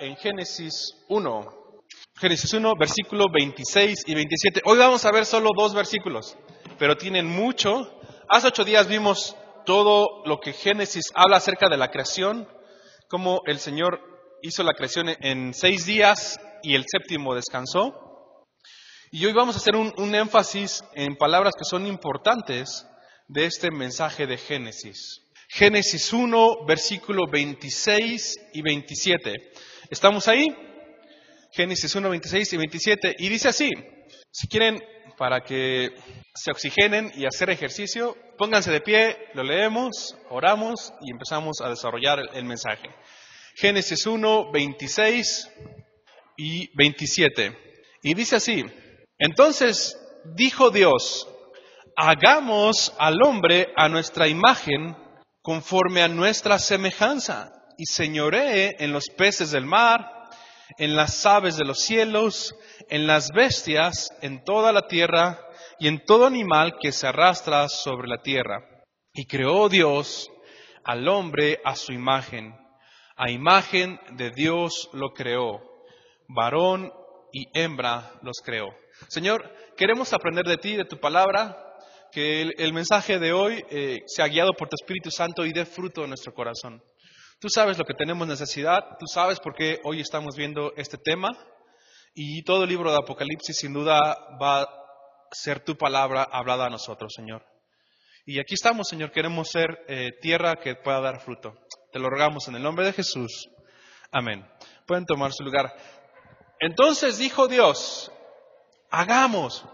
en Génesis 1. Génesis 1, versículo 26 y 27. Hoy vamos a ver solo dos versículos, pero tienen mucho. Hace ocho días vimos todo lo que Génesis habla acerca de la creación, cómo el Señor hizo la creación en seis días y el séptimo descansó. Y hoy vamos a hacer un, énfasis en palabras que son importantes de este mensaje de Génesis. Génesis 1, versículo 26 y 27. ¿Estamos ahí? Génesis 1, 26 y 27. Y dice así, si quieren, para que se oxigenen y hacer ejercicio, pónganse de pie, lo leemos, oramos y empezamos a desarrollar el, mensaje. Génesis 1, 26 y 27. Y dice así, entonces dijo Dios, hagamos al hombre a nuestra imagen conforme a nuestra semejanza y señoree en los peces del mar, en las aves de los cielos, en las bestias, en toda la tierra y en todo animal que se arrastra sobre la tierra. Y creó Dios al hombre a su imagen. A imagen de Dios lo creó. Varón y hembra los creó. Señor, queremos aprender de ti, de tu palabra, que el, mensaje de hoy eh, sea guiado por tu Espíritu Santo y dé fruto en nuestro corazón. Tú sabes lo que tenemos necesidad, tú sabes por qué hoy estamos viendo este tema y todo el libro de Apocalipsis sin duda va a ser tu palabra hablada a nosotros, Señor. Y aquí estamos, Señor, queremos ser eh, tierra que pueda dar fruto. Te lo rogamos en el nombre de Jesús. Amén. Pueden tomar su lugar. Entonces dijo Dios, hagamos.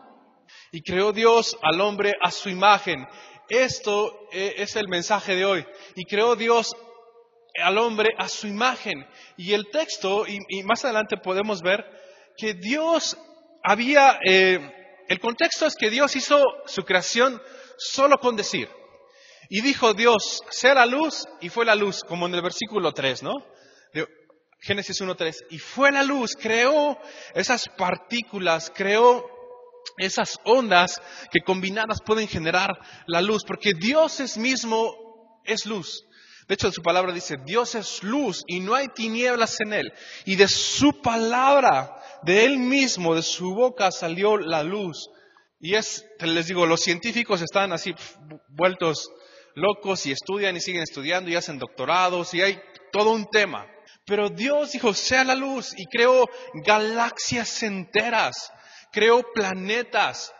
Y creó Dios al hombre a su imagen. Esto eh, es el mensaje de hoy. Y creó Dios al hombre a su imagen. Y el texto, y, más adelante podemos ver que Dios había, eh, el contexto es que Dios hizo su creación solo con decir. Y dijo Dios, sea la luz, y fue la luz, como en el versículo 3, ¿no? De Génesis 1.3. Y fue la luz, creó esas partículas, creó esas ondas que combinadas pueden generar la luz, porque Dios es mismo, es luz. De hecho, su palabra dice, Dios es luz y no hay tinieblas en él. Y de su palabra, de él mismo, de su boca salió la luz. Y es, les digo, los científicos están así vueltos locos y estudian y siguen estudiando y hacen doctorados y hay todo un tema. Pero Dios dijo, sea la luz y creó galaxias enteras, creó planetas,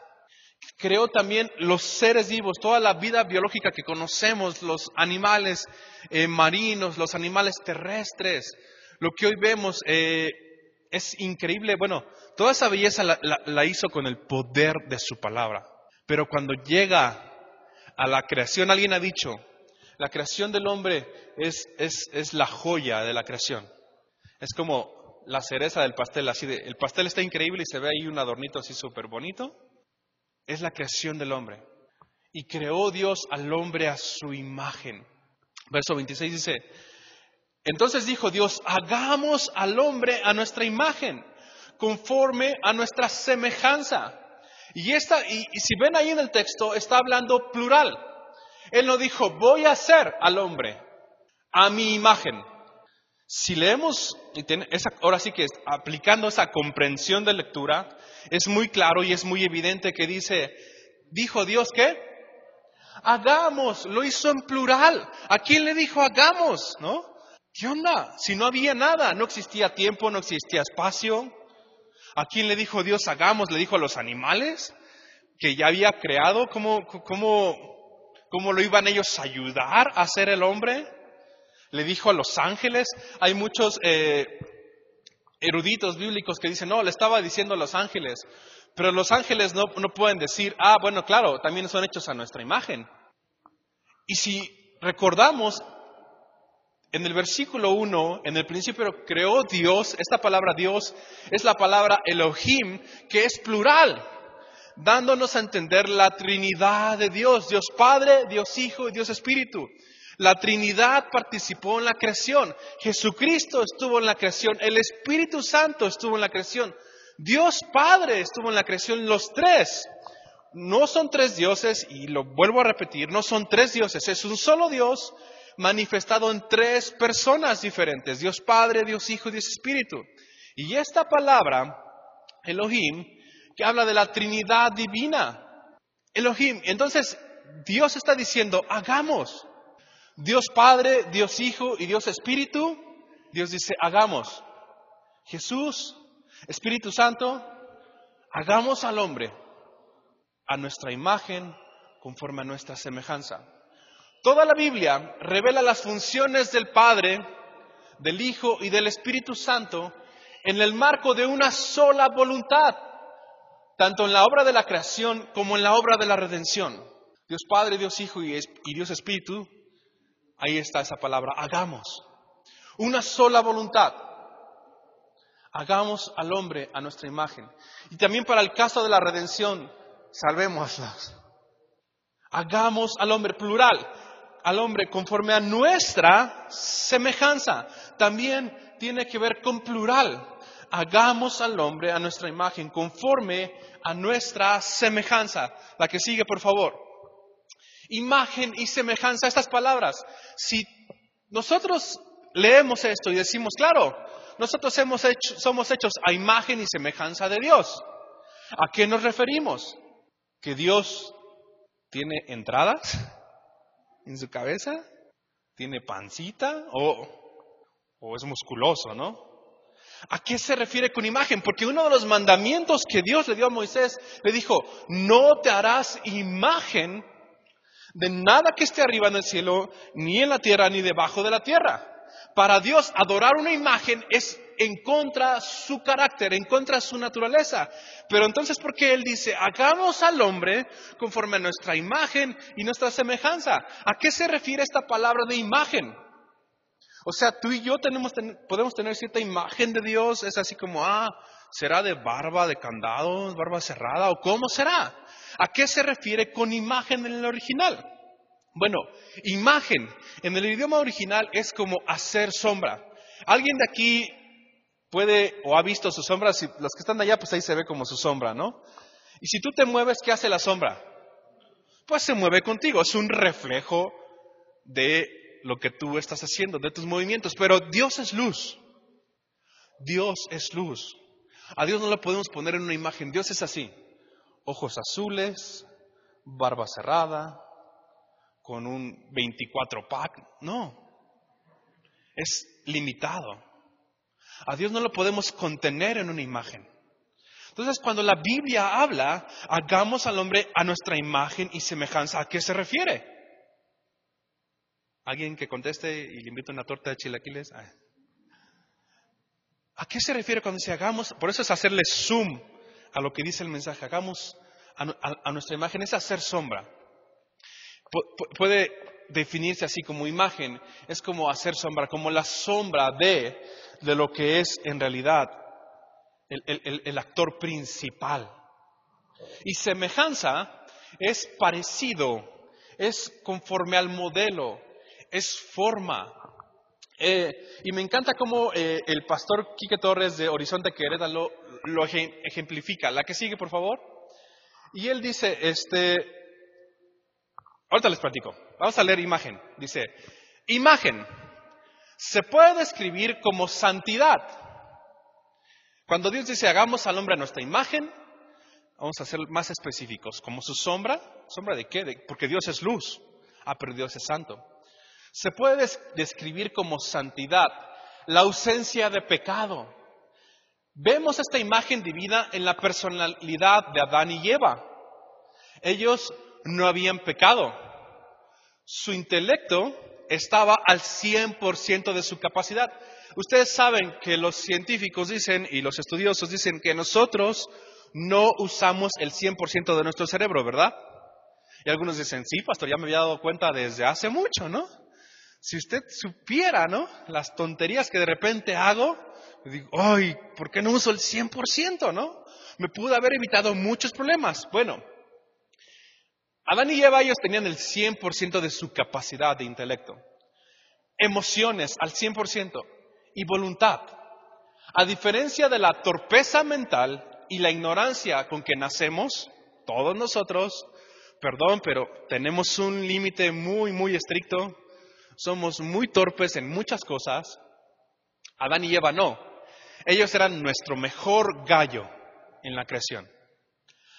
creó también los seres vivos, toda la vida biológica que conocemos, los animales eh, marinos, los animales terrestres. Lo que hoy vemos eh, es increíble. Bueno, toda esa belleza la, hizo con el poder de su palabra. Pero cuando llega a la creación, alguien ha dicho, la creación del hombre es, es, es la joya de la creación. Es como la cereza del pastel, así de, el pastel está increíble y se ve ahí un adornito así súper bonito. Es la creación del hombre. Y creó Dios al hombre a su imagen. Verso 26 dice, entonces dijo Dios, hagamos al hombre a nuestra imagen, conforme a nuestra semejanza. Y, esta, y, y si ven ahí en el texto, está hablando plural. Él no dijo, voy a hacer al hombre a mi imagen. Si leemos, esa, ahora sí que aplicando esa comprensión de lectura, es muy claro y es muy evidente que dice, dijo Dios que hagamos, lo hizo en plural. ¿A quién le dijo hagamos? ¿No? ¿Qué onda? Si no había nada, no existía tiempo, no existía espacio. ¿A quién le dijo Dios hagamos? ¿Le dijo a los animales que ya había creado? ¿Cómo, cómo, cómo lo iban ellos a ayudar a ser el hombre? Le dijo a los ángeles. Hay muchos eh, eruditos bíblicos que dicen, no, le estaba diciendo a los ángeles. Pero los ángeles no, no pueden decir, ah, bueno, claro, también son hechos a nuestra imagen. Y si recordamos, en el versículo 1, en el principio creó Dios, esta palabra Dios es la palabra Elohim, que es plural, dándonos a entender la Trinidad de Dios, Dios Padre, Dios Hijo y Dios Espíritu. La Trinidad participó en la creación. Jesucristo estuvo en la creación. El Espíritu Santo estuvo en la creación. Dios Padre estuvo en la creación. Los tres. No son tres dioses, y lo vuelvo a repetir, no son tres dioses. Es un solo Dios, manifestado en tres personas diferentes, Dios Padre, Dios Hijo y Dios Espíritu. Y esta palabra, Elohim, que habla de la Trinidad divina. Elohim, entonces Dios está diciendo, hagamos. Dios Padre, Dios Hijo y Dios Espíritu, Dios dice, hagamos. Jesús, Espíritu Santo, hagamos al hombre a nuestra imagen, conforme a nuestra semejanza. Toda la Biblia revela las funciones del Padre, del Hijo y del Espíritu Santo en el marco de una sola voluntad, tanto en la obra de la creación como en la obra de la redención. Dios Padre, Dios Hijo y Dios Espíritu, ahí está esa palabra, hagamos. Una sola voluntad. Hagamos al hombre a nuestra imagen. Y también para el caso de la redención, salvémoslos. Hagamos al hombre plural, al hombre conforme a nuestra semejanza. También tiene que ver con plural. Hagamos al hombre a nuestra imagen, conforme a nuestra semejanza. La que sigue, por favor. Imagen y semejanza, estas palabras. Si nosotros leemos esto y decimos, claro, nosotros hemos somos hechos a imagen y semejanza de Dios. ¿A qué nos referimos? que Dios tiene entradas en su cabeza, tiene pancita o, o es musculoso, ¿no? ¿A qué se refiere con imagen? Porque uno de los mandamientos que Dios le dio a Moisés le dijo, no te harás imagen de nada que esté arriba en el cielo, ni en la tierra, ni debajo de la tierra. Para Dios, adorar una imagen es en contra su carácter, en contra su naturaleza. Pero entonces, ¿por qué Él dice, hagamos al hombre conforme a nuestra imagen y nuestra semejanza? ¿A qué se refiere esta palabra de imagen? O sea, tú y yo tenemos, podemos tener cierta imagen de Dios, es así como, ah, ¿será de barba, de candado, barba cerrada o cómo será? ¿A qué se refiere con imagen en el original? Bueno, imagen en el idioma original es como hacer sombra. ¿Alguien de aquí puede o ha visto su sombra? Si los que están allá, pues ahí se ve como su sombra, ¿no? Y si tú te mueves, ¿qué hace la sombra? Pues se mueve contigo, es un reflejo de lo que tú estás haciendo, de tus movimientos. Pero Dios es luz. Dios es luz. A Dios no le podemos poner en una imagen. Dios es así. Ojos azules, barba cerrada, con un 24 pack. No, es limitado. A Dios no lo podemos contener en una imagen. Entonces, cuando la Biblia habla, hagamos al hombre a nuestra imagen y semejanza, ¿a qué se refiere? ¿Alguien que conteste y le invito una torta de chilaquiles? Ah. ¿A qué se refiere cuando dice hagamos? Por eso es hacerle zoom a lo que dice el mensaje. Hagamos a nuestra imagen, es hacer sombra puede definirse así como imagen, es como hacer sombra, como la sombra de, de lo que es en realidad el, el actor principal. Y semejanza es parecido, es conforme al modelo, es forma. Eh, y me encanta cómo eh, el pastor Quique Torres de Horizonte Querétaro lo, ejemplifica. La que sigue, por favor. Y él dice, este, Ahorita les platico. Vamos a leer imagen. Dice, imagen se puede describir como santidad. Cuando Dios dice hagamos al hombre nuestra imagen, vamos a ser más específicos, como su sombra. ¿Sombra de qué? porque Dios es luz. Ah, pero Dios es santo. Se puede describir como santidad, la ausencia de pecado. Vemos esta imagen divina en la personalidad de Adán y Eva. Ellos no habían pecado. Su intelecto estaba al 100% de su capacidad. Ustedes saben que los científicos dicen y los estudiosos dicen que nosotros no usamos el 100% de nuestro cerebro, ¿verdad? Y algunos dicen, sí, pastor, ya me había dado cuenta desde hace mucho, ¿no? Si usted supiera, ¿no? Las tonterías que de repente hago, digo, ay, ¿por qué no uso el 100%, no? Me pude haber evitado muchos problemas. Bueno, Adán y Eva ellos tenían el 100% de su capacidad de intelecto, emociones al 100% y voluntad. A diferencia de la torpeza mental y la ignorancia con que nacemos, todos nosotros, perdón, pero tenemos un límite muy, muy estricto. Somos muy torpes en muchas cosas. Adán y Eva no. Ellos eran nuestro mejor gallo en la creación.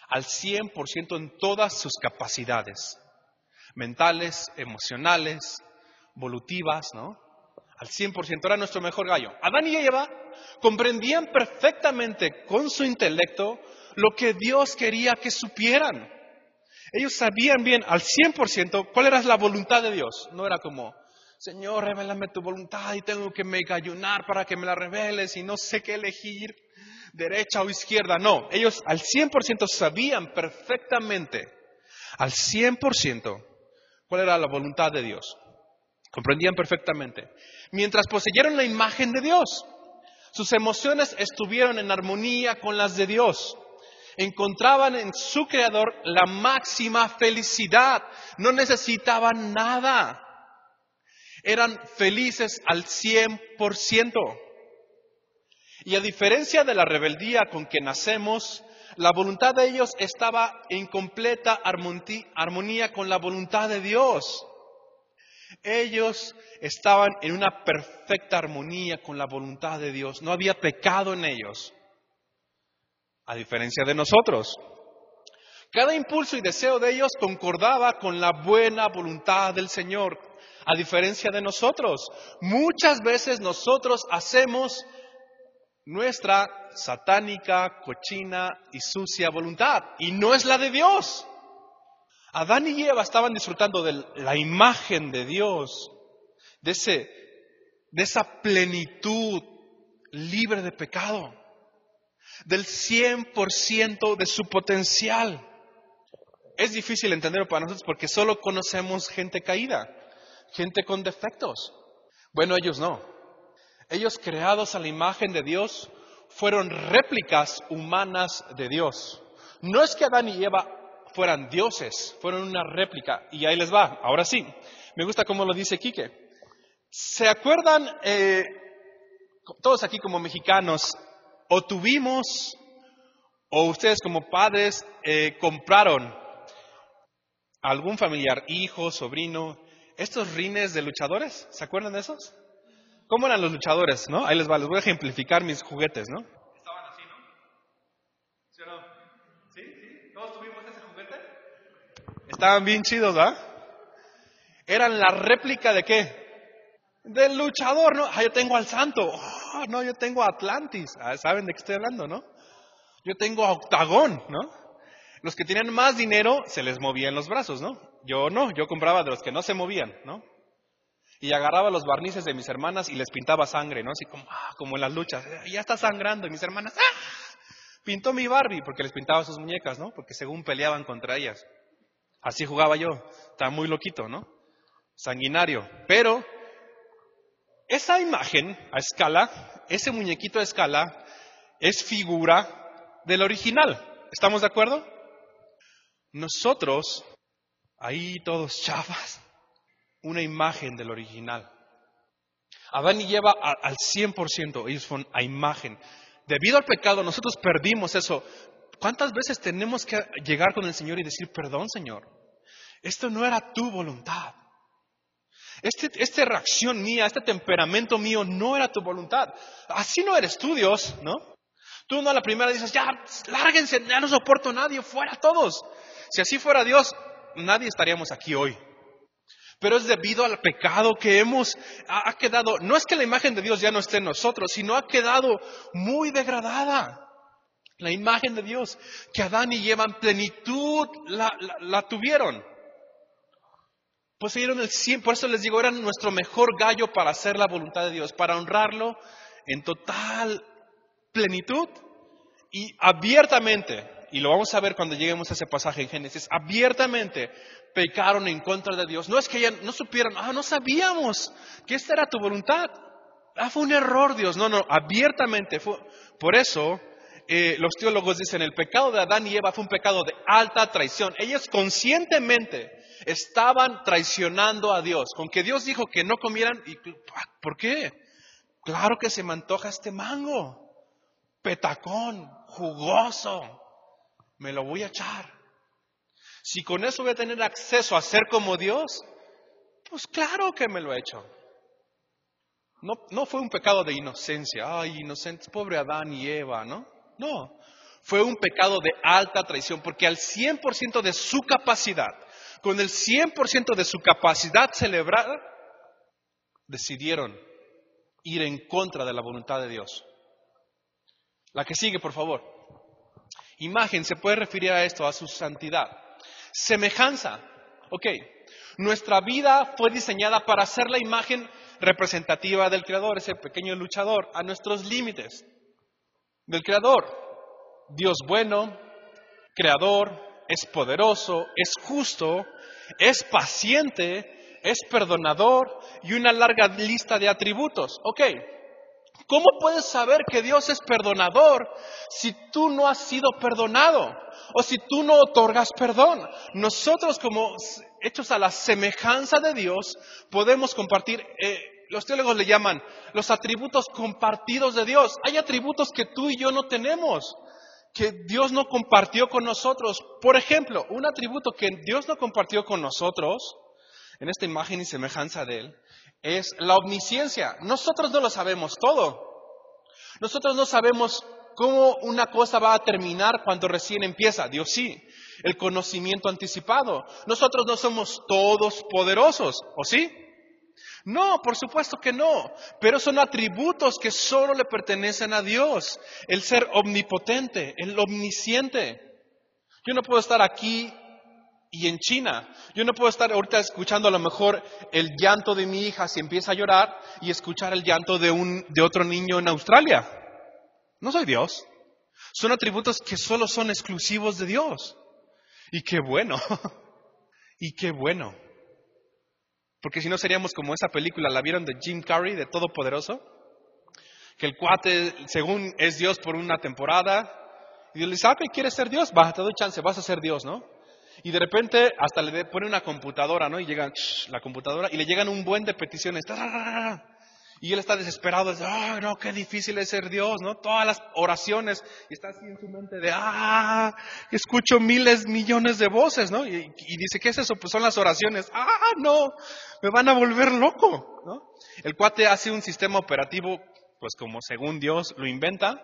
Al 100% en todas sus capacidades. Mentales, emocionales, volutivas, ¿no? Al 100% era nuestro mejor gallo. Adán y Eva comprendían perfectamente con su intelecto lo que Dios quería que supieran. Ellos sabían bien al 100% cuál era la voluntad de Dios. No era como, Señor, revélame tu voluntad y tengo que me ayunar para que me la reveles y no sé qué elegir, derecha o izquierda. No, ellos al 100% sabían perfectamente, al 100% cuál era la voluntad de Dios. Comprendían perfectamente. Mientras poseyeron la imagen de Dios, sus emociones estuvieron en armonía con las de Dios encontraban en su Creador la máxima felicidad. No necesitaban nada. Eran felices al 100%. Y a diferencia de la rebeldía con que nacemos, la voluntad de ellos estaba en completa armonía con la voluntad de Dios. Ellos estaban en una perfecta armonía con la voluntad de Dios. No había pecado en ellos a diferencia de nosotros. Cada impulso y deseo de ellos concordaba con la buena voluntad del Señor, a diferencia de nosotros. Muchas veces nosotros hacemos nuestra satánica, cochina y sucia voluntad, y no es la de Dios. Adán y Eva estaban disfrutando de la imagen de Dios, de, ese, de esa plenitud libre de pecado del 100% de su potencial. Es difícil entenderlo para nosotros porque solo conocemos gente caída, gente con defectos. Bueno, ellos no. Ellos creados a la imagen de Dios fueron réplicas humanas de Dios. No es que Adán y Eva fueran dioses, fueron una réplica. Y ahí les va, ahora sí. Me gusta cómo lo dice Quique. ¿Se acuerdan, eh, todos aquí como mexicanos, o tuvimos, o ustedes como padres eh, compraron algún familiar, hijo, sobrino, estos rines de luchadores, ¿se acuerdan de esos? ¿Cómo eran los luchadores, no? Ahí les va, les voy a ejemplificar mis juguetes, ¿no? Estaban así, ¿no? ¿Sí o no? ¿Sí? ¿Sí? ¿Todos tuvimos ese juguete? Estaban bien chidos, ¿ah? Eran la réplica de qué? Del luchador, ¿no? Ah, yo tengo al santo. Ah, no, yo tengo Atlantis. Ah, ¿Saben de qué estoy hablando, no? Yo tengo a Octagón, ¿no? Los que tenían más dinero se les movían los brazos, ¿no? Yo no, yo compraba de los que no se movían, ¿no? Y agarraba los barnices de mis hermanas y les pintaba sangre, ¿no? Así como, ah, como en las luchas. Ya está sangrando. Y mis hermanas, ¡ah! Pintó mi Barbie porque les pintaba sus muñecas, ¿no? Porque según peleaban contra ellas. Así jugaba yo. Estaba muy loquito, ¿no? Sanguinario. Pero esa imagen a escala, ese muñequito a escala, es figura del original. ¿Estamos de acuerdo? Nosotros, ahí todos chavas, una imagen del original. Adán y Eva al 100%, ellos fueron a imagen. Debido al pecado, nosotros perdimos eso. ¿Cuántas veces tenemos que llegar con el Señor y decir, perdón, Señor? Esto no era tu voluntad. Este, esta reacción mía, este temperamento mío no era tu voluntad. Así no eres tú, Dios, ¿no? Tú no a la primera dices, ya, lárguense, ya no soporto a nadie, fuera todos. Si así fuera Dios, nadie estaríamos aquí hoy. Pero es debido al pecado que hemos, ha, quedado, no es que la imagen de Dios ya no esté en nosotros, sino ha quedado muy degradada. La imagen de Dios, que Adán y Eva en plenitud la tuvieron poseyeron el 100, por eso les digo, eran nuestro mejor gallo para hacer la voluntad de Dios, para honrarlo en total plenitud y abiertamente, y lo vamos a ver cuando lleguemos a ese pasaje en Génesis, abiertamente pecaron en contra de Dios. No es que ya no supieran, ah, no sabíamos que esta era tu voluntad. Ah, fue un error, Dios. No, no, abiertamente. Fue, por eso, eh, los teólogos dicen, el pecado de Adán y Eva fue un pecado de alta traición. Ellos conscientemente estaban traicionando a Dios, con que Dios dijo que no comieran. Y, ¿Por qué? Claro que se me antoja este mango, petacón, jugoso, me lo voy a echar. Si con eso voy a tener acceso a ser como Dios, Pues claro que me lo he hecho. No, no fue un pecado de inocencia, ay, inocentes, pobre Adán y Eva, ¿no? No, fue un pecado de alta traición, porque al 100% de su capacidad, con el 100% de su capacidad celebrada, decidieron ir en contra de la voluntad de Dios. La que sigue, por favor. Imagen se puede referir a esto, a su santidad. Semejanza. Ok, nuestra vida fue diseñada para ser la imagen representativa del Creador, ese pequeño luchador, a nuestros límites del Creador. Dios bueno, Creador, es poderoso, es justo, es paciente, es perdonador y una larga lista de atributos. Ok, ¿cómo puedes saber que Dios es perdonador si tú no has sido perdonado o si tú no otorgas perdón? Nosotros como hechos a la semejanza de Dios podemos compartir... Eh, los teólogos le llaman los atributos compartidos de Dios. Hay atributos que tú y yo no tenemos que Dios no compartió con nosotros. Por ejemplo, un atributo que Dios no compartió con nosotros, en esta imagen y semejanza de Él, es la omnisciencia. Nosotros no lo sabemos todo. Nosotros no sabemos cómo una cosa va a terminar cuando recién empieza. Dios sí. El conocimiento anticipado. Nosotros no somos todos poderosos, ¿o sí? No, por supuesto que no, pero son atributos que solo le pertenecen a Dios. El ser omnipotente, el omnisciente. Yo no puedo estar aquí y en China. Yo no puedo estar ahorita escuchando a lo mejor el llanto de mi hija si empieza a llorar y escuchar el llanto de, un, de otro niño en Australia. No soy Dios. Son atributos que solo son exclusivos de Dios. Y qué bueno. y qué bueno. Porque si no seríamos como esa película, ¿la vieron de Jim Carrey, de Todopoderoso? Que el cuate, según es Dios por una temporada, y Dios le dice, ah, ¿quieres ser Dios? Va, te doy chance, vas a ser Dios, ¿no? Y de repente hasta le pone una computadora, ¿no? Y llega la computadora y le llegan un buen de peticiones. Y él está desesperado, dice, ¡ay, no, qué difícil es ser Dios, ¿no? Todas las oraciones, y está así en su mente de, ¡ah! Escucho miles, millones de voces, ¿no? Y, dice, ¿qué es eso? Pues son las oraciones, ¡ah, no! Me van a volver loco, ¿no? El cuate hace un sistema operativo, pues como según Dios lo inventa,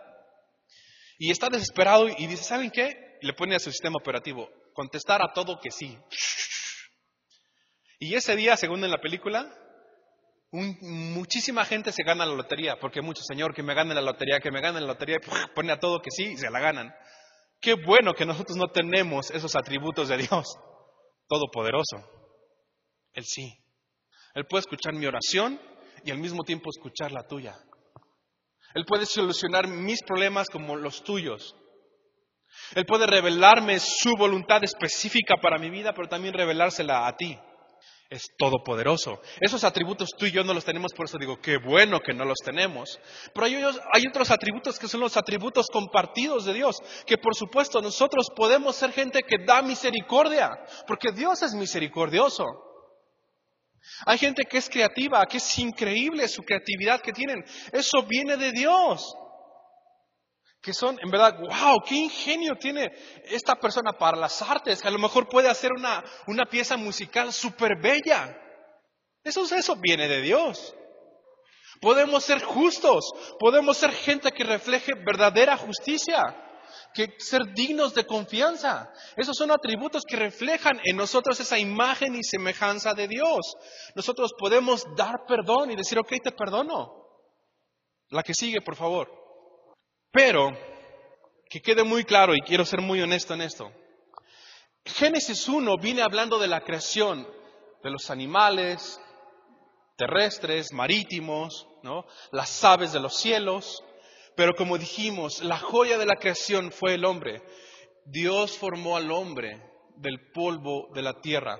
y está desesperado y dice, ¿saben qué? Le pone a su sistema operativo, contestar a todo que sí. Y ese día, según en la película, muchísima gente se gana la lotería, porque mucho Señor que me gane la lotería, que me gane la lotería, pone a todo que sí y se la ganan. Qué bueno que nosotros no tenemos esos atributos de Dios Todopoderoso. Él sí. Él puede escuchar mi oración y al mismo tiempo escuchar la tuya. Él puede solucionar mis problemas como los tuyos. Él puede revelarme su voluntad específica para mi vida, pero también revelársela a ti es todopoderoso. Esos atributos tú y yo no los tenemos, por eso digo, qué bueno que no los tenemos. Pero hay, hay, otros atributos que son los atributos compartidos de Dios, que por supuesto nosotros podemos ser gente que da misericordia, porque Dios es misericordioso. Hay gente que es creativa, que es increíble su creatividad que tienen. Eso viene de Dios que son, en verdad, wow, qué ingenio tiene esta persona para las artes, que a lo mejor puede hacer una, una pieza musical súper bella. Eso, eso viene de Dios. Podemos ser justos, podemos ser gente que refleje verdadera justicia, que ser dignos de confianza. Esos son atributos que reflejan en nosotros esa imagen y semejanza de Dios. Nosotros podemos dar perdón y decir, ok, te perdono. La que sigue, por favor. Pero, que quede muy claro, y quiero ser muy honesto en esto, Génesis 1 viene hablando de la creación de los animales terrestres, marítimos, ¿no? las aves de los cielos, pero como dijimos, la joya de la creación fue el hombre. Dios formó al hombre del polvo de la tierra.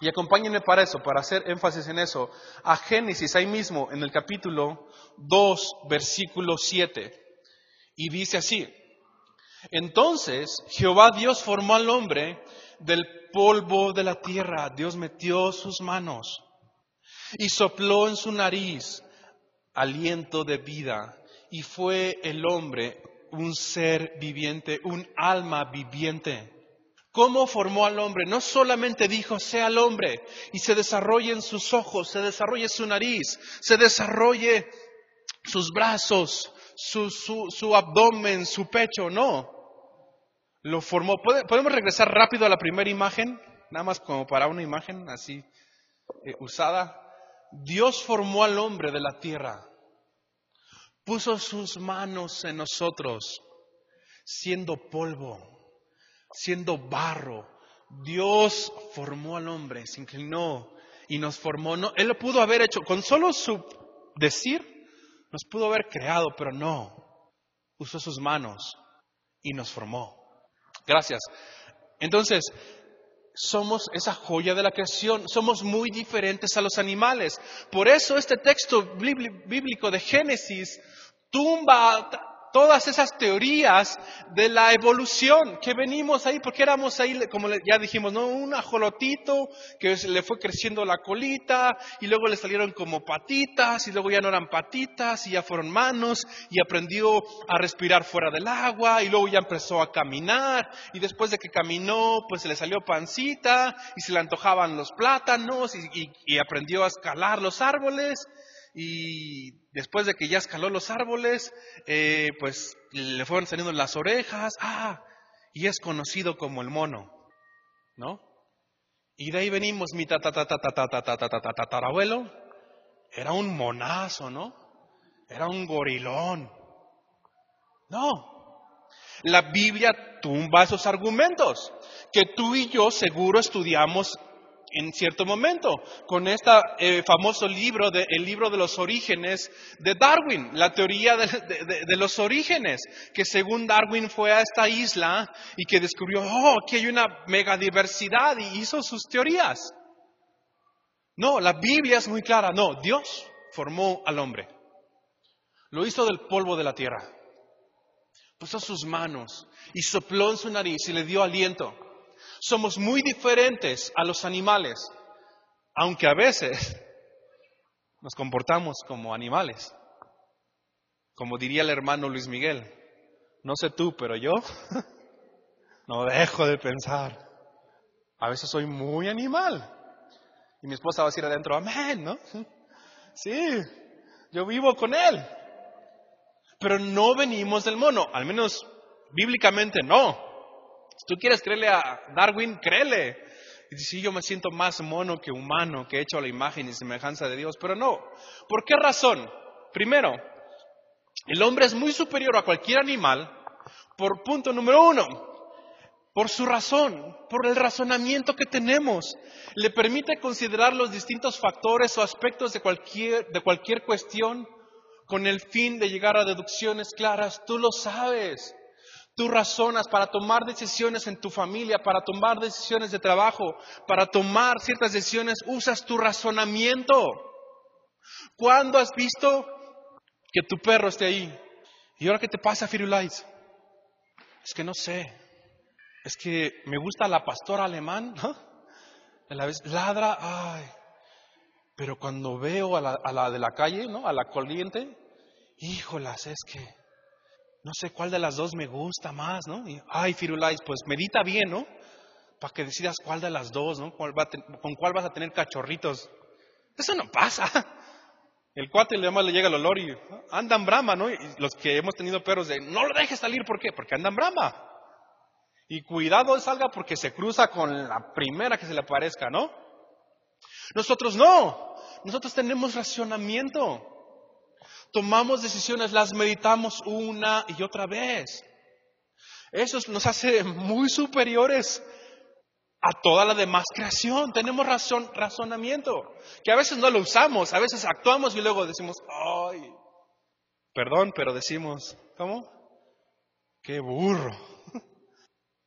Y acompáñenme para eso, para hacer énfasis en eso, a Génesis, ahí mismo, en el capítulo 2, versículo 7. Y dice así, entonces Jehová Dios formó al hombre del polvo de la tierra, Dios metió sus manos y sopló en su nariz aliento de vida y fue el hombre un ser viviente, un alma viviente. ¿Cómo formó al hombre? No solamente dijo, sea el hombre y se desarrolle en sus ojos, se desarrolle su nariz, se desarrolle sus brazos, su, abdomen, su pecho, no. Lo formó. ¿Podemos regresar rápido a la primera imagen? Nada más como para una imagen así eh, usada. Dios formó al hombre de la tierra. Puso sus manos en nosotros, siendo polvo siendo barro. Dios formó al hombre, se inclinó y nos formó. No, él lo pudo haber hecho con solo su decir, nos pudo haber creado, pero no. Usó sus manos y nos formó. Gracias. Entonces, somos esa joya de la creación, somos muy diferentes a los animales. Por eso este texto bíblico de Génesis tumba todas esas teorías de la evolución que venimos ahí, porque éramos ahí, como ya dijimos, ¿no? un ajolotito que le fue creciendo la colita y luego le salieron como patitas y luego ya no eran patitas y ya fueron manos y aprendió a respirar fuera del agua y luego ya empezó a caminar y después de que caminó pues se le salió pancita y se le antojaban los plátanos y aprendió a escalar los árboles y después de que ya escaló los árboles, eh, pues le fueron saliendo las orejas, ah, y es conocido como el mono, ¿no? Y de ahí venimos, mi tatarabuelo era un monazo, ¿no? Era un gorilón. No, la Biblia tumba esos argumentos que tú y yo seguro estudiamos en cierto momento, con este famoso libro, de, el libro de los orígenes de Darwin, la teoría de, los orígenes, que según Darwin fue a esta isla y que descubrió, oh, aquí hay una megadiversidad y hizo sus teorías. No, la Biblia es muy clara, no, Dios formó al hombre, lo hizo del polvo de la tierra, puso sus manos y sopló en su nariz y le dio aliento. Somos muy diferentes a los animales, aunque a veces nos comportamos como animales. Como diría el hermano Luis Miguel, no sé tú, pero yo no dejo de pensar. A veces soy muy animal. Y mi esposa va a decir adentro, amén, ¿no? Sí, yo vivo con él. Pero no venimos del mono, al menos bíblicamente no. Si tú quieres creerle a Darwin, créele. Y sí, yo me siento más mono que humano, que he hecho la imagen y semejanza de Dios, pero no. ¿Por qué razón? Primero, el hombre es muy superior a cualquier animal por punto número uno, por su razón, por el razonamiento que tenemos. Le permite considerar los distintos factores o aspectos de cualquier, de cualquier cuestión con el fin de llegar a deducciones claras. Tú lo sabes. Tú razonas para tomar decisiones en tu familia, para tomar decisiones de trabajo, para tomar ciertas decisiones, usas tu razonamiento. ¿Cuándo has visto que tu perro esté ahí? ¿Y ahora qué te pasa, Firulais? Es que no sé. Es que me gusta la pastora alemán, ¿no? A la vez ladra, ay. Pero cuando veo a la, de la calle, ¿no? A la coliente, híjolas, es que no sé cuál de las dos me gusta más, ¿no? ay, Firulais, pues medita bien, ¿no? Para que decidas cuál de las dos, ¿no? con cuál vas a tener cachorritos. Eso no pasa. El cuate le le llega el olor y andan brama, ¿no? Y los que hemos tenido perros de, no lo dejes salir, ¿por qué? Porque andan brama. Y cuidado salga porque se cruza con la primera que se le aparezca, ¿no? Nosotros no. Nosotros tenemos racionamiento tomamos decisiones, las meditamos una y otra vez. Eso nos hace muy superiores a toda la demás creación. Tenemos razón, razonamiento, que a veces no lo usamos, a veces actuamos y luego decimos, ay, perdón, pero decimos, ¿cómo? Qué burro.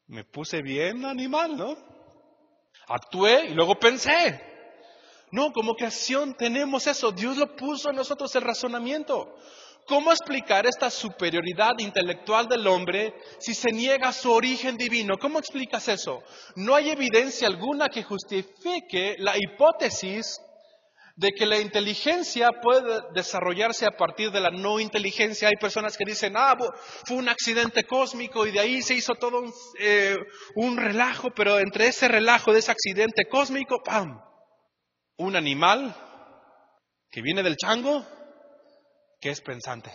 Me puse bien animal, ¿no? Actué y luego pensé. No, como creación tenemos eso. Dios lo puso en nosotros el razonamiento. ¿Cómo explicar esta superioridad intelectual del hombre si se niega su origen divino? ¿Cómo explicas eso? No hay evidencia alguna que justifique la hipótesis de que la inteligencia puede desarrollarse a partir de la no inteligencia. Hay personas que dicen, ah, fue un accidente cósmico y de ahí se hizo todo un, eh, un relajo, pero entre ese relajo de ese accidente cósmico, ¡pam! Un animal que viene del chango, que es pensante,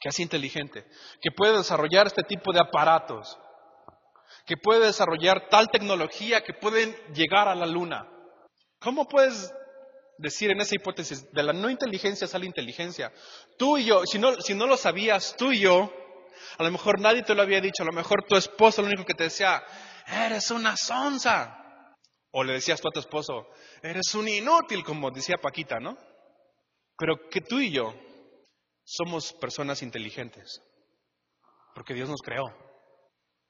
que es inteligente, que puede desarrollar este tipo de aparatos, que puede desarrollar tal tecnología que pueden llegar a la luna. ¿Cómo puedes decir en esa hipótesis, de la no inteligencia sale inteligencia. Tú y yo, si no, si no lo sabías, tú y yo, a lo mejor nadie te lo había dicho, a lo mejor tu esposo lo único que te decía, eres una sonza. O le decías tú a tu esposo, eres un inútil, como decía Paquita, ¿no? Pero que tú y yo somos personas inteligentes, porque Dios nos creó.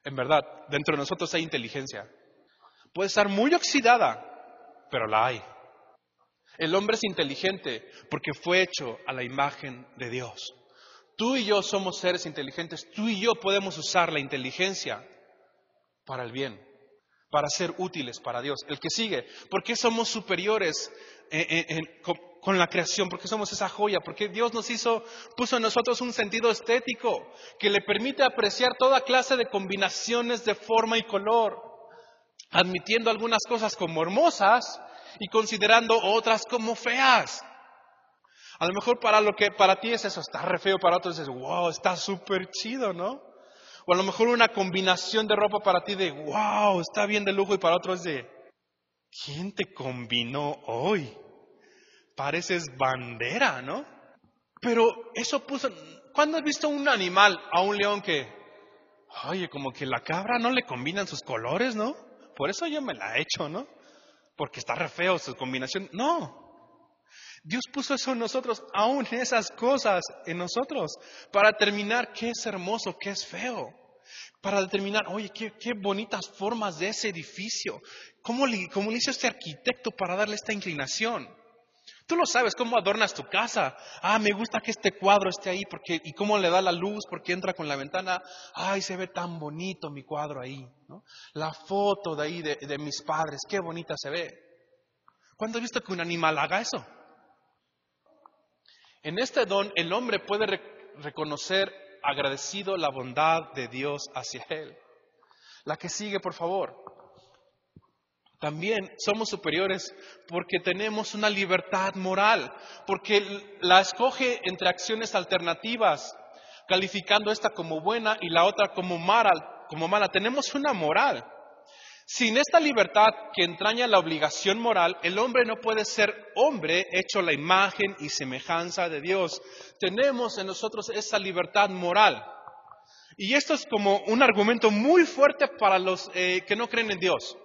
En verdad, dentro de nosotros hay inteligencia. Puede estar muy oxidada, pero la hay. El hombre es inteligente porque fue hecho a la imagen de Dios. Tú y yo somos seres inteligentes, tú y yo podemos usar la inteligencia para el bien, para ser útiles para Dios. El que sigue, ¿por qué somos superiores con, la creación? ¿Por qué somos esa joya? Porque Dios nos hizo, puso en nosotros un sentido estético que le permite apreciar toda clase de combinaciones de forma y color, admitiendo algunas cosas como hermosas y considerando otras como feas. A lo mejor para lo que para ti es eso, está re feo, para otros es, wow, está súper chido, ¿no? O a lo mejor una combinación de ropa para ti de, wow, está bien de lujo y para otros es de, ¿quién te combinó hoy? Pareces bandera, ¿no? Pero eso puso, ¿cuándo has visto un animal, a un león que, oye, como que la cabra no le combinan sus colores, ¿no? Por eso yo me la he hecho, ¿no? porque está re feo su combinación. No. Dios puso eso en nosotros, aún esas cosas en nosotros, para determinar qué es hermoso, qué es feo. Para determinar, oye, qué, bonitas formas de ese edificio. ¿Cómo le, ¿Cómo le hizo este arquitecto para darle esta inclinación? Tú lo sabes, cómo adornas tu casa. Ah, me gusta que este cuadro esté ahí porque, y cómo le da la luz porque entra con la ventana. Ay, se ve tan bonito mi cuadro ahí. ¿no? La foto de ahí de, mis padres, qué bonita se ve. ¿Cuándo has visto que un animal haga eso? En este don el hombre puede reconocer agradecido la bondad de Dios hacia él. La que sigue, por favor. También somos superiores porque tenemos una libertad moral, porque la escoge entre acciones alternativas, calificando esta como buena y la otra como mala. Tenemos una moral. Sin esta libertad que entraña la obligación moral, el hombre no puede ser hombre hecho la imagen y semejanza de Dios. Tenemos en nosotros esa libertad moral. Y esto es como un argumento muy fuerte para los eh, que no creen en Dios.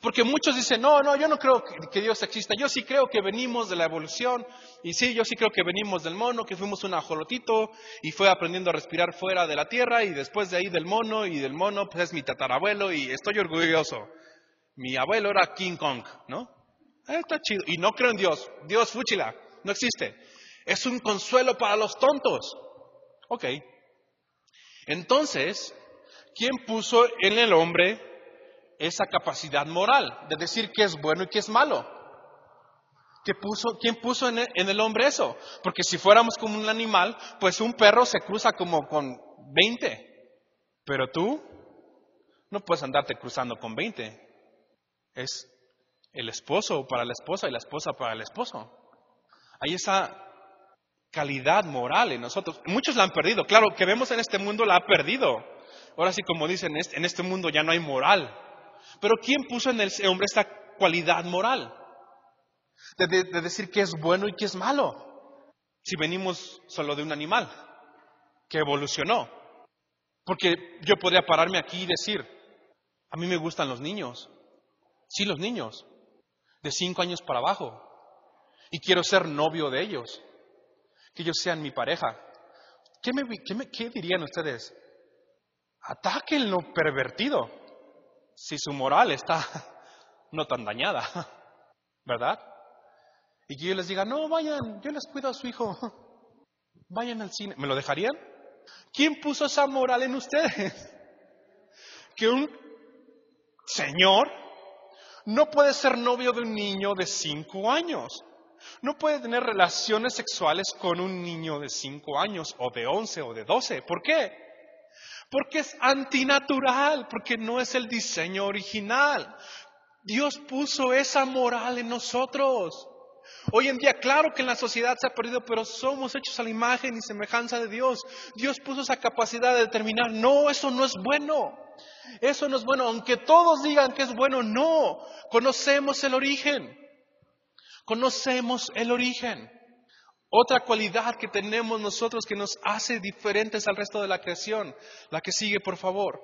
Porque muchos dicen, no, no, yo no creo que Dios exista, yo sí creo que venimos de la evolución, y sí, yo sí creo que venimos del mono, que fuimos un ajolotito y fue aprendiendo a respirar fuera de la tierra y después de ahí del mono y del mono pues es mi tatarabuelo y estoy orgulloso. Mi abuelo era King Kong, ¿no? Eh, está chido. Y no creo en Dios, Dios fúchila, no existe. Es un consuelo para los tontos. Ok. Entonces, ¿quién puso en el hombre esa capacidad moral de decir qué es bueno y qué es malo. puso, ¿Quién puso en el, hombre eso? Porque si fuéramos como un animal, pues un perro se cruza como con 20, pero tú no puedes andarte cruzando con 20. Es el esposo para la esposa y la esposa para el esposo. Hay esa calidad moral en nosotros. Muchos la han perdido. Claro, que vemos en este mundo la ha perdido. Ahora sí, como dicen, en este mundo ya no hay moral. Pero ¿quién puso en el hombre esta cualidad moral? De, decir qué es bueno y qué es malo. Si venimos solo de un animal que evolucionó. Porque yo podría pararme aquí y decir, a mí me gustan los niños. Sí, los niños. De cinco años para abajo. Y quiero ser novio de ellos. Que ellos sean mi pareja. ¿Qué, qué dirían ustedes? Ataquen lo pervertido si su moral está no tan dañada, ¿verdad? Y que yo les diga, no, vayan, yo les cuido a su hijo, vayan al cine, ¿me lo dejarían? ¿Quién puso esa moral en ustedes? Que un señor no puede ser novio de un niño de cinco años. no puede tener relaciones sexuales con un niño de 5 años o de 11 o de 12. ¿Por qué? Porque es antinatural, porque no es el diseño original. Dios puso esa moral en nosotros. Hoy en día, claro que en la sociedad se ha perdido, pero somos hechos a la imagen y semejanza de Dios. Dios puso esa capacidad de determinar, no, eso no es bueno. Eso no es bueno, aunque todos digan que es bueno, no. Conocemos el origen. Conocemos el origen. Otra cualidad que tenemos nosotros que nos hace diferentes al resto de la creación. La que sigue, por favor.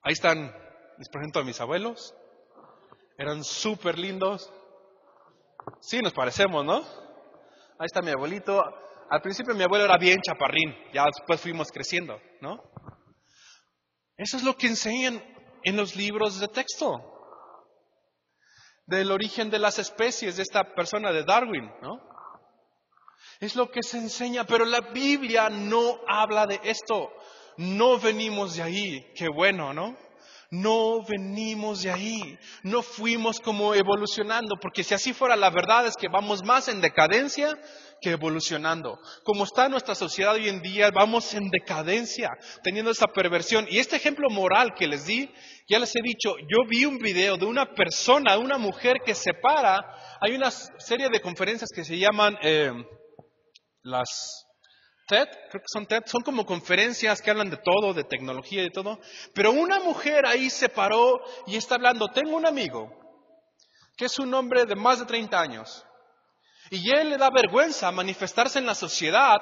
Ahí están, les presento a mis abuelos. Eran súper lindos. Sí, nos parecemos, ¿no? Ahí está mi abuelito. Al principio mi abuelo era bien chaparrín, ya después fuimos creciendo, ¿no? Eso es lo que enseñan en los libros de texto. Del origen de las especies de esta persona de Darwin, ¿no? Es lo que se enseña, pero la Biblia no habla de esto. No venimos de ahí. Qué bueno, ¿no? No venimos de ahí, no fuimos como evolucionando, porque si así fuera la verdad es que vamos más en decadencia que evolucionando. Como está nuestra sociedad hoy en día, vamos en decadencia, teniendo esa perversión. Y este ejemplo moral que les di, ya les he dicho, yo vi un video de una persona, una mujer que se para, hay una serie de conferencias que se llaman eh, las TED, creo que son TED, son como conferencias que hablan de todo, de tecnología y todo. Pero una mujer ahí se paró y está hablando. Tengo un amigo que es un hombre de más de 30 años. Y él le da vergüenza manifestarse en la sociedad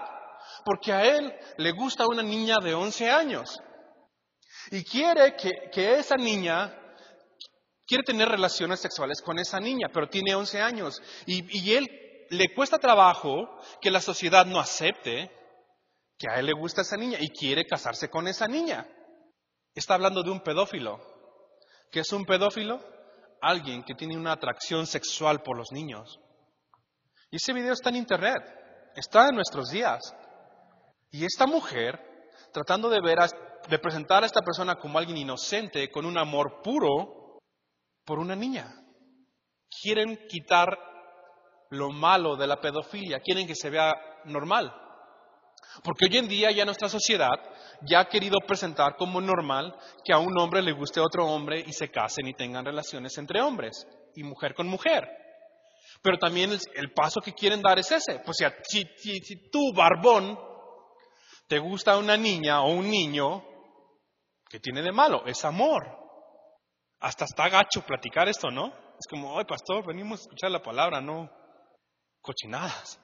porque a él le gusta una niña de 11 años. Y quiere que, que esa niña quiere tener relaciones sexuales con esa niña, pero tiene 11 años. Y, y él le cuesta trabajo que la sociedad no acepte que a él le gusta esa niña y quiere casarse con esa niña. Está hablando de un pedófilo. ¿Qué es un pedófilo? Alguien que tiene una atracción sexual por los niños. Y ese video está en internet, está en nuestros días. Y esta mujer, tratando de ver, de presentar a esta persona como alguien inocente, con un amor puro, por una niña. Quieren quitar lo malo de la pedofilia, quieren que se vea normal. Porque hoy en día ya nuestra sociedad ya ha querido presentar como normal que a un hombre le guste a otro hombre y se casen y tengan relaciones entre hombres y mujer con mujer. Pero también el, paso que quieren dar es ese. Pues si, si, si tú, barbón, te gusta una niña o un niño, ¿qué tiene de malo? Es amor. Hasta está gacho platicar esto, ¿no? Es como, ay, pastor, venimos a escuchar la palabra, no cochinadas.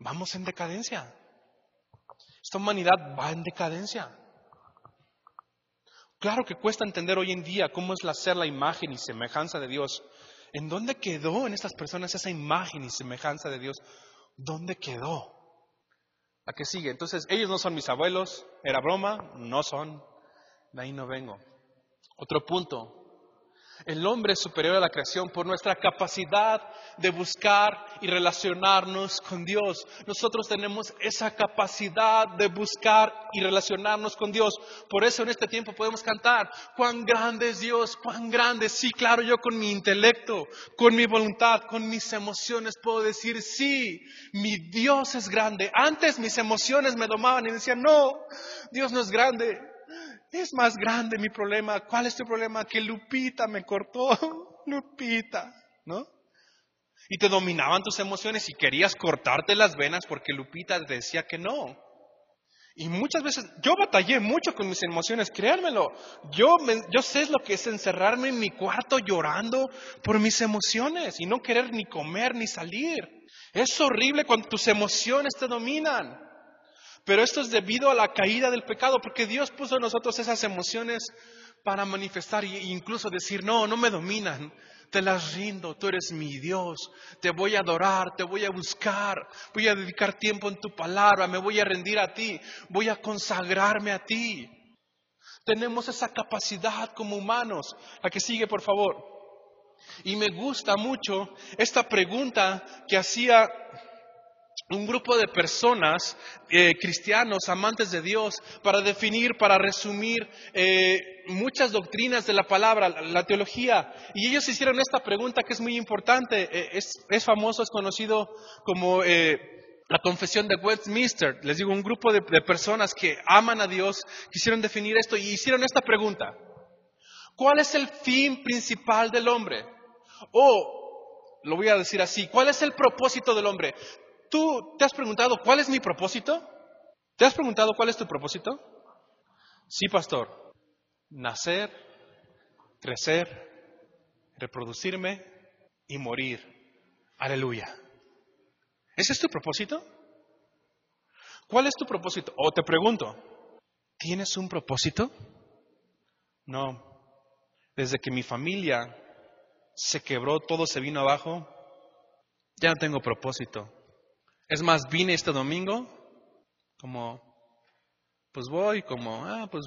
Vamos en decadencia. Esta humanidad va en decadencia. Claro que cuesta entender hoy en día cómo es la ser la imagen y semejanza de Dios. ¿En dónde quedó en estas personas esa imagen y semejanza de Dios? ¿Dónde quedó? ¿A qué sigue? Entonces, ellos no son mis abuelos, era broma, no son, de ahí no vengo. Otro punto, el hombre es superior a la creación por nuestra capacidad de buscar y relacionarnos con Dios. Nosotros tenemos esa capacidad de buscar y relacionarnos con Dios. Por eso en este tiempo podemos cantar, cuán grande es Dios, cuán grande. Sí, claro, yo con mi intelecto, con mi voluntad, con mis emociones puedo decir, sí, mi Dios es grande. Antes mis emociones me domaban y decían, no, Dios no es grande. Es más grande mi problema. ¿Cuál es tu problema? Que Lupita me cortó. Lupita, ¿no? Y te dominaban tus emociones y querías cortarte las venas porque Lupita te decía que no. Y muchas veces, yo batallé mucho con mis emociones, créanmelo. Yo, yo sé lo que es encerrarme en mi cuarto llorando por mis emociones y no querer ni comer ni salir. Es horrible cuando tus emociones te dominan. Pero esto es debido a la caída del pecado, porque Dios puso en nosotros esas emociones para manifestar e incluso decir, no, no me dominan, te las rindo, tú eres mi Dios, te voy a adorar, te voy a buscar, voy a dedicar tiempo en tu palabra, me voy a rendir a ti, voy a consagrarme a ti. Tenemos esa capacidad como humanos. La que sigue, por favor. Y me gusta mucho esta pregunta que hacía un grupo de personas, eh, cristianos, amantes de Dios, para definir, para resumir eh, muchas doctrinas de la palabra, la, teología. Y ellos hicieron esta pregunta que es muy importante, eh, es, es, famoso, es conocido como la confesión de Westminster. Les digo, un grupo de, de personas que aman a Dios quisieron definir esto y hicieron esta pregunta. ¿Cuál es el fin principal del hombre? O, lo voy a decir así, ¿cuál es el propósito del hombre? ¿Tú te has preguntado cuál es mi propósito? ¿Te has preguntado cuál es tu propósito? Sí, pastor. Nacer, crecer, reproducirme y morir. Aleluya. ¿Ese es tu propósito? ¿Cuál es tu propósito? O te pregunto, ¿tienes un propósito? No. Desde que mi familia se quebró, todo se vino abajo, ya no tengo propósito. Es más, vine este domingo como, pues voy, como, ah, pues,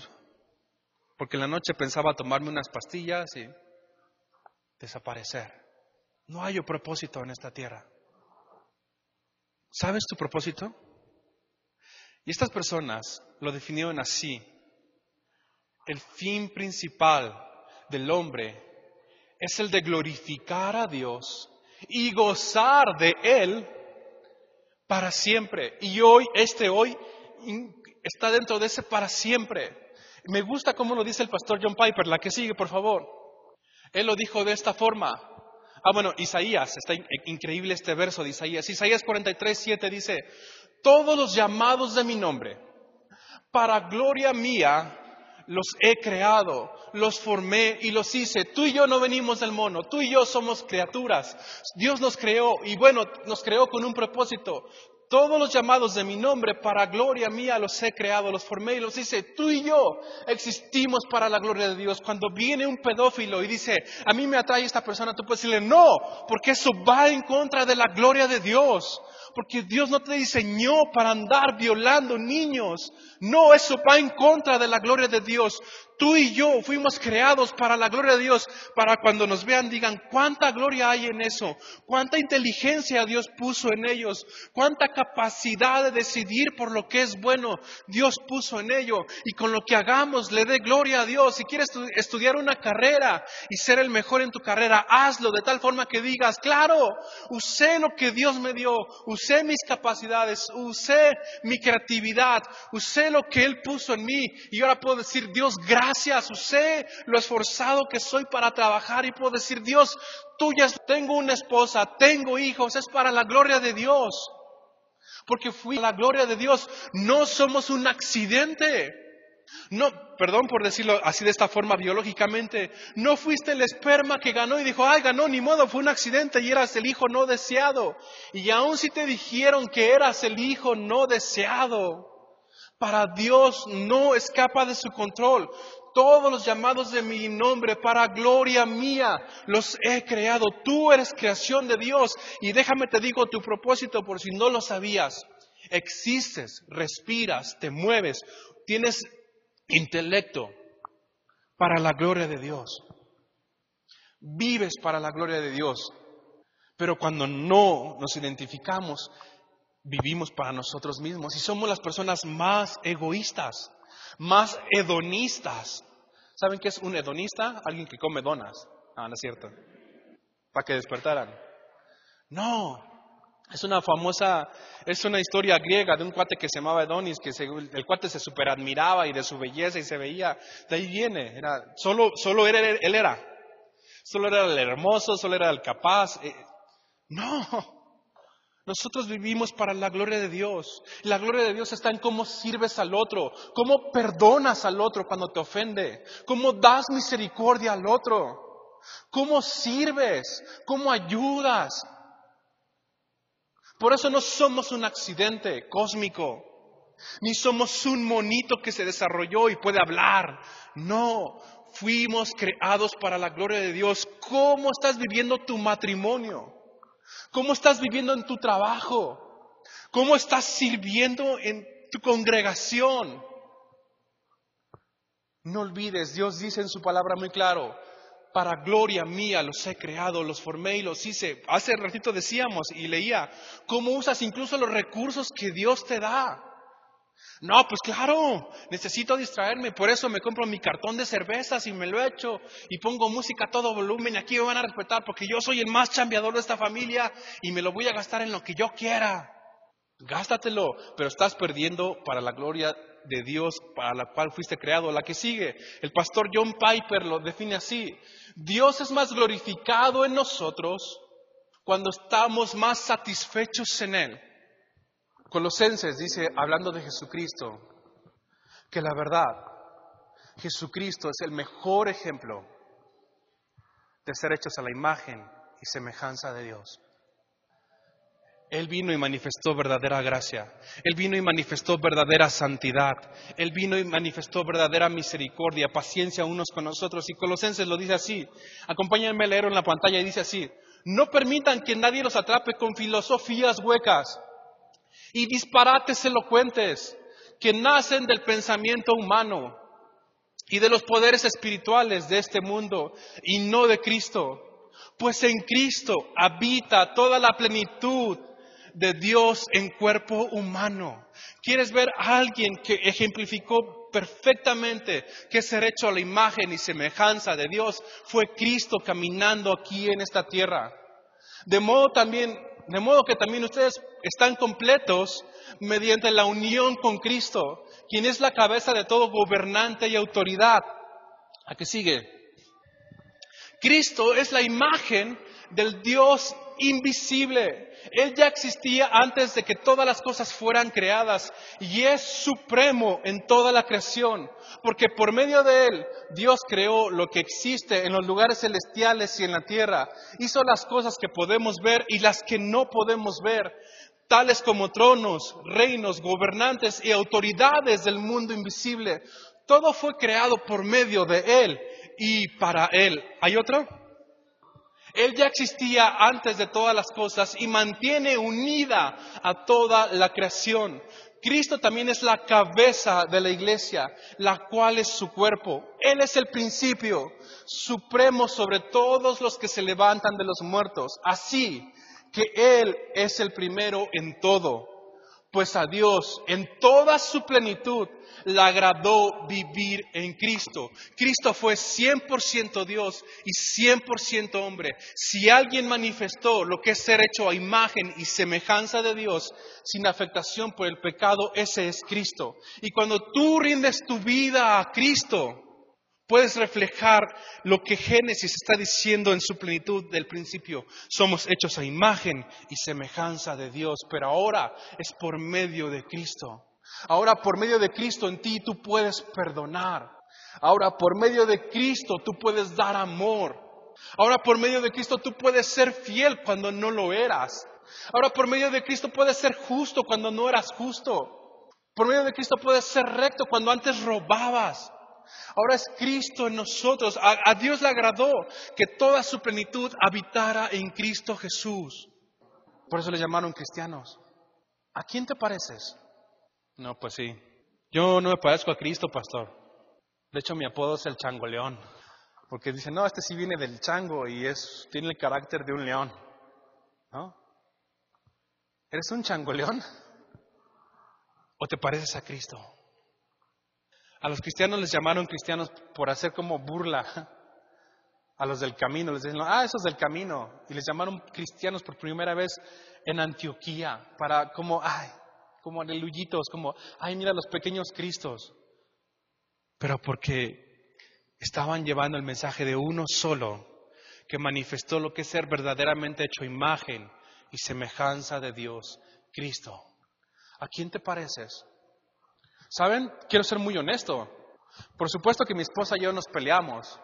porque en la noche pensaba tomarme unas pastillas y desaparecer. No hay propósito en esta tierra. ¿Sabes tu propósito? Y estas personas lo definieron así. El fin principal del hombre es el de glorificar a Dios y gozar de Él para siempre. Y hoy, este hoy, está dentro de ese para siempre. Me gusta cómo lo dice el pastor John Piper, la que sigue, por favor. Él lo dijo de esta forma. Ah, bueno, Isaías, está increíble este verso de Isaías. Isaías 43, 7 dice, todos los llamados de mi nombre, para gloria mía, los he creado, los formé y los hice. Tú y yo no venimos del mono, tú y yo somos criaturas. Dios nos creó y bueno, nos creó con un propósito. Todos los llamados de mi nombre para gloria mía los he creado, los formé y los hice. Tú y yo existimos para la gloria de Dios. Cuando viene un pedófilo y dice, a mí me atrae esta persona, tú puedes decirle, no, porque eso va en contra de la gloria de Dios porque Dios no te diseñó para andar violando niños. No, eso va en contra de la gloria de Dios. Tú y yo fuimos creados para la gloria de Dios, para cuando nos vean digan, cuánta gloria hay en eso, cuánta inteligencia Dios puso en ellos, cuánta capacidad de decidir por lo que es bueno Dios puso en ello. Y con lo que hagamos le dé gloria a Dios. Si quieres estudiar una carrera y ser el mejor en tu carrera, hazlo de tal forma que digas, claro, usé lo que Dios me dio, usé mis capacidades, usé mi creatividad, usé lo que Él puso en mí y ahora puedo decir, Dios, gracias gracias, sé lo esforzado que soy para trabajar y puedo decir, Dios, ya tengo una esposa, tengo hijos, es para la gloria de Dios. Porque fui a la gloria de Dios, no somos un accidente. No, perdón por decirlo así de esta forma biológicamente, no fuiste el esperma que ganó y dijo, ay, ganó, ni modo, fue un accidente y eras el hijo no deseado. Y aun si te dijeron que eras el hijo no deseado, para Dios no escapa de su control. Todos los llamados de mi nombre para gloria mía los he creado. Tú eres creación de Dios. Y déjame te digo tu propósito por si no lo sabías. Existes, respiras, te mueves, tienes intelecto para la gloria de Dios. Vives para la gloria de Dios. Pero cuando no nos identificamos vivimos para nosotros mismos y somos las personas más egoístas, más hedonistas. ¿Saben qué es un hedonista? Alguien que come donas. Ah, no es cierto. Para que despertaran. No, es una famosa, es una historia griega de un cuate que se llamaba Edonis, que el cuate se superadmiraba y de su belleza y se veía, de ahí viene, era, solo, solo él era, solo era el hermoso, solo era el capaz. Eh, no, nosotros vivimos para la gloria de Dios. La gloria de Dios está en cómo sirves al otro, cómo perdonas al otro cuando te ofende, cómo das misericordia al otro, cómo sirves, cómo ayudas. Por eso no somos un accidente cósmico, ni somos un monito que se desarrolló y puede hablar. No, fuimos creados para la gloria de Dios. ¿Cómo estás viviendo tu matrimonio? ¿Cómo estás viviendo en tu trabajo? ¿Cómo estás sirviendo en tu congregación? No olvides, Dios dice en su palabra muy claro, para gloria mía los he creado, los formé y los hice. Hace ratito decíamos y leía cómo usas incluso los recursos que Dios te da. No, pues claro, necesito distraerme, por eso me compro mi cartón de cervezas y me lo echo y pongo música a todo volumen. Aquí me van a respetar porque yo soy el más chambeador de esta familia y me lo voy a gastar en lo que yo quiera. Gástatelo, pero estás perdiendo para la gloria de Dios para la cual fuiste creado. La que sigue, el pastor John Piper lo define así. Dios es más glorificado en nosotros cuando estamos más satisfechos en Él. Colosenses dice, hablando de Jesucristo, que la verdad, Jesucristo es el mejor ejemplo de ser hechos a la imagen y semejanza de Dios. Él vino y manifestó verdadera gracia. Él vino y manifestó verdadera santidad. Él vino y manifestó verdadera misericordia, paciencia unos con nosotros. Y Colosenses lo dice así. Acompáñenme a leerlo en la pantalla y dice así. No permitan que nadie los atrape con filosofías huecas y disparates elocuentes que nacen del pensamiento humano y de los poderes espirituales de este mundo y no de Cristo. Pues en Cristo habita toda la plenitud de Dios en cuerpo humano. ¿Quieres ver a alguien que ejemplificó perfectamente que ser hecho a la imagen y semejanza de Dios fue Cristo caminando aquí en esta tierra? De modo también de modo que también ustedes están completos mediante la unión con Cristo, quien es la cabeza de todo gobernante y autoridad. ¿A qué sigue? Cristo es la imagen del Dios invisible. Él ya existía antes de que todas las cosas fueran creadas y es supremo en toda la creación, porque por medio de Él Dios creó lo que existe en los lugares celestiales y en la tierra. Hizo las cosas que podemos ver y las que no podemos ver, tales como tronos, reinos, gobernantes y autoridades del mundo invisible. Todo fue creado por medio de Él y para Él. ¿Hay otro? Él ya existía antes de todas las cosas y mantiene unida a toda la creación. Cristo también es la cabeza de la iglesia, la cual es su cuerpo. Él es el principio supremo sobre todos los que se levantan de los muertos. Así que Él es el primero en todo. Pues a Dios, en toda su plenitud, le agradó vivir en Cristo. Cristo fue 100% Dios y 100% hombre. Si alguien manifestó lo que es ser hecho a imagen y semejanza de Dios sin afectación por el pecado, ese es Cristo. Y cuando tú rindes tu vida a Cristo, puedes reflejar lo que Génesis está diciendo en su plenitud del principio. Somos hechos a imagen y semejanza de Dios, pero ahora es por medio de Cristo. Ahora por medio de Cristo en ti tú puedes perdonar. Ahora por medio de Cristo tú puedes dar amor. Ahora por medio de Cristo tú puedes ser fiel cuando no lo eras. Ahora por medio de Cristo puedes ser justo cuando no eras justo. Por medio de Cristo puedes ser recto cuando antes robabas. Ahora es Cristo en nosotros. A, Dios le agradó que toda su plenitud habitara en Cristo Jesús. Por eso le llamaron cristianos. ¿A quién te pareces? No, pues sí. Yo no me parezco a Cristo, pastor. De hecho, mi apodo es el changoleón. Porque dicen, no, este sí viene del chango y es, tiene el carácter de un león. ¿No? ¿Eres un changoleón? ¿O te pareces a Cristo? A los cristianos les llamaron cristianos por hacer como burla a los del camino. Les decían, ah, esos del camino. Y les llamaron cristianos por primera vez en Antioquía para como, ay, como aleluyitos, como, ay, mira los pequeños Cristos. Pero porque estaban llevando el mensaje de uno solo, que manifestó lo que es ser verdaderamente hecho imagen y semejanza de Dios, Cristo. ¿A quién te pareces? ¿Saben? Quiero ser muy honesto. Por supuesto que mi esposa y yo nos peleamos.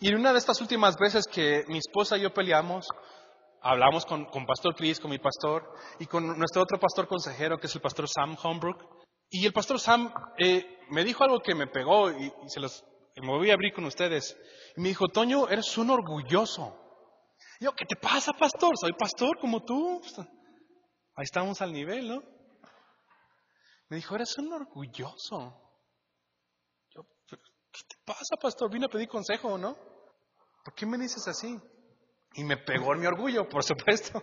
Y en una de estas últimas veces que mi esposa y yo peleamos, hablamos con, con Pastor Chris, con mi pastor, y con nuestro otro pastor consejero, que es el pastor Sam Holmbrook. Y el pastor Sam eh, me dijo algo que me pegó y, y se los me voy a abrir con ustedes. Y me dijo, Toño, eres un orgulloso. Y yo, ¿qué te pasa, pastor? Soy pastor como tú. Ahí estamos al nivel, ¿no? Me dijo, eres un orgulloso. Yo, ¿qué te pasa, pastor? Vine a pedir consejo, ¿no? ¿Por qué me dices así? Y me pegó en mi orgullo, por supuesto.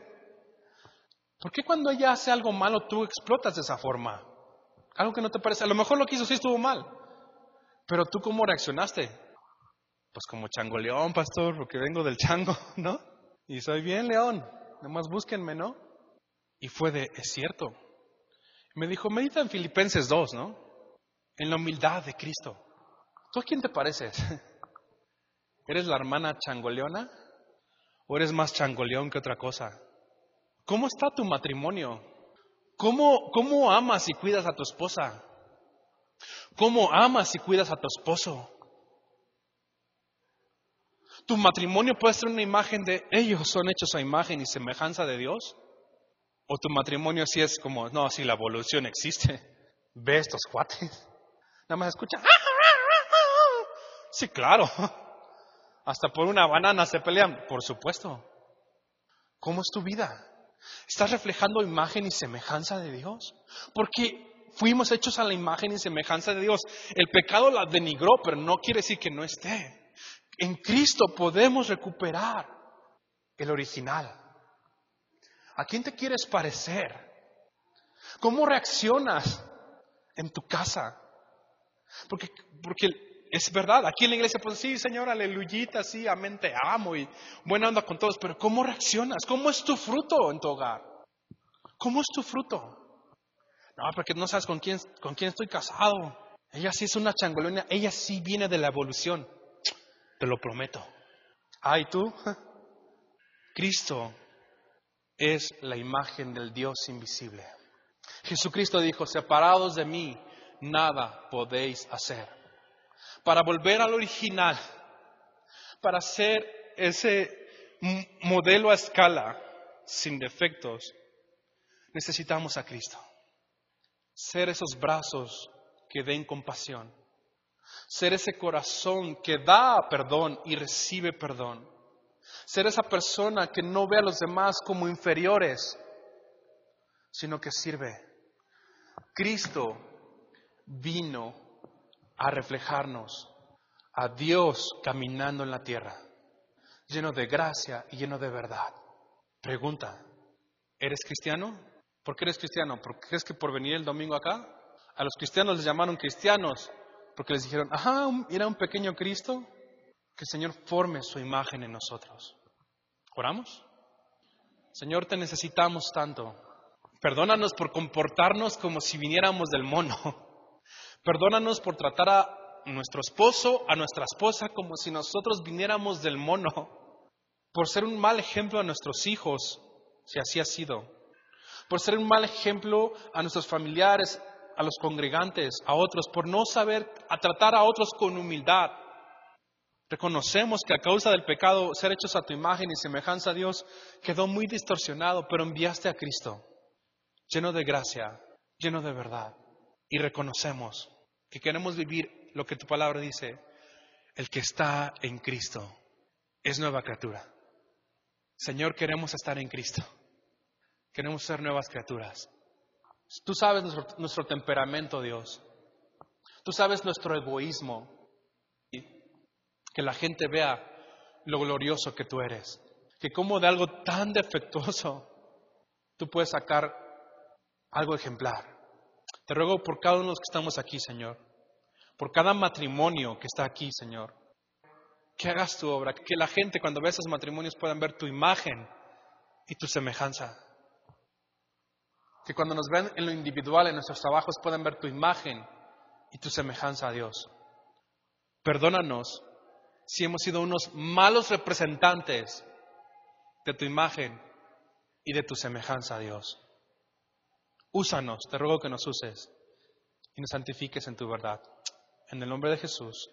¿Por qué cuando ella hace algo malo tú explotas de esa forma? Algo que no te parece. A lo mejor lo que hizo sí estuvo mal. Pero tú cómo reaccionaste? Pues como chango león, pastor, porque vengo del chango, ¿no? Y soy bien león. Nomás búsquenme, ¿no? Y fue de, es cierto. Me dijo, medita en Filipenses 2, ¿no? En la humildad de Cristo. ¿Tú a quién te pareces? ¿Eres la hermana changoleona? ¿O eres más changoleón que otra cosa? ¿Cómo está tu matrimonio? ¿Cómo, ¿Cómo amas y cuidas a tu esposa? ¿Cómo amas y cuidas a tu esposo? Tu matrimonio puede ser una imagen de ellos son hechos a imagen y semejanza de Dios. O tu matrimonio sí es como, no, si la evolución existe. Ve estos cuates. Nada más escucha. Sí, claro. Hasta por una banana se pelean. Por supuesto. ¿Cómo es tu vida? ¿Estás reflejando imagen y semejanza de Dios? Porque fuimos hechos a la imagen y semejanza de Dios. El pecado la denigró, pero no quiere decir que no esté. En Cristo podemos recuperar el original. ¿A quién te quieres parecer? ¿Cómo reaccionas en tu casa? Porque, es verdad, aquí en la iglesia, pues sí, Señor, aleluyita, sí, amén, te amo y buena onda con todos, pero ¿cómo reaccionas? ¿Cómo es tu fruto en tu hogar? ¿Cómo es tu fruto? No, porque no sabes con quién, estoy casado. Ella sí es una changolona, ella sí viene de la evolución, te lo prometo. Ay, tú, Cristo es la imagen del Dios invisible. Jesucristo dijo, separados de mí, nada podéis hacer para volver al original, para ser ese modelo a escala, sin defectos, necesitamos a Cristo. Ser esos brazos que den compasión. Ser ese corazón que da perdón y recibe perdón. Ser esa persona que no ve a los demás como inferiores, sino que sirve. Cristo vino a reflejarnos a Dios caminando en la tierra, lleno de gracia y lleno de verdad. Pregunta, ¿eres cristiano? ¿Por qué eres cristiano? ¿Por crees que por venir el domingo acá? A los cristianos les llamaron cristianos porque les dijeron, ajá, era un pequeño Cristo, que el Señor forme su imagen en nosotros. ¿Oramos? Señor, te necesitamos tanto. Perdónanos por comportarnos como si viniéramos del mono. Perdónanos por tratar a nuestro esposo, a nuestra esposa, como si nosotros viniéramos del mono, por ser un mal ejemplo a nuestros hijos, si así ha sido, por ser un mal ejemplo a nuestros familiares, a los congregantes, a otros, por no saber a tratar a otros con humildad. Reconocemos que a causa del pecado, ser hechos a tu imagen y semejanza a Dios quedó muy distorsionado, pero enviaste a Cristo, lleno de gracia, lleno de verdad. Y reconocemos que queremos vivir lo que tu palabra dice, el que está en Cristo es nueva criatura. Señor, queremos estar en Cristo. Queremos ser nuevas criaturas. Tú sabes nuestro, temperamento, Dios. Tú sabes nuestro egoísmo. Que la gente vea lo glorioso que tú eres. Que como de algo tan defectuoso tú puedes sacar algo ejemplar. Te ruego por cada uno de los que estamos aquí, Señor, por cada matrimonio que está aquí, Señor, que hagas tu obra, que la gente cuando ve esos matrimonios puedan ver tu imagen y tu semejanza. Que cuando nos ven en lo individual, en nuestros trabajos, puedan ver tu imagen y tu semejanza a Dios. Perdónanos si hemos sido unos malos representantes de tu imagen y de tu semejanza a Dios. Úsanos, te ruego que nos uses y nos santifiques en tu verdad. En el nombre de Jesús.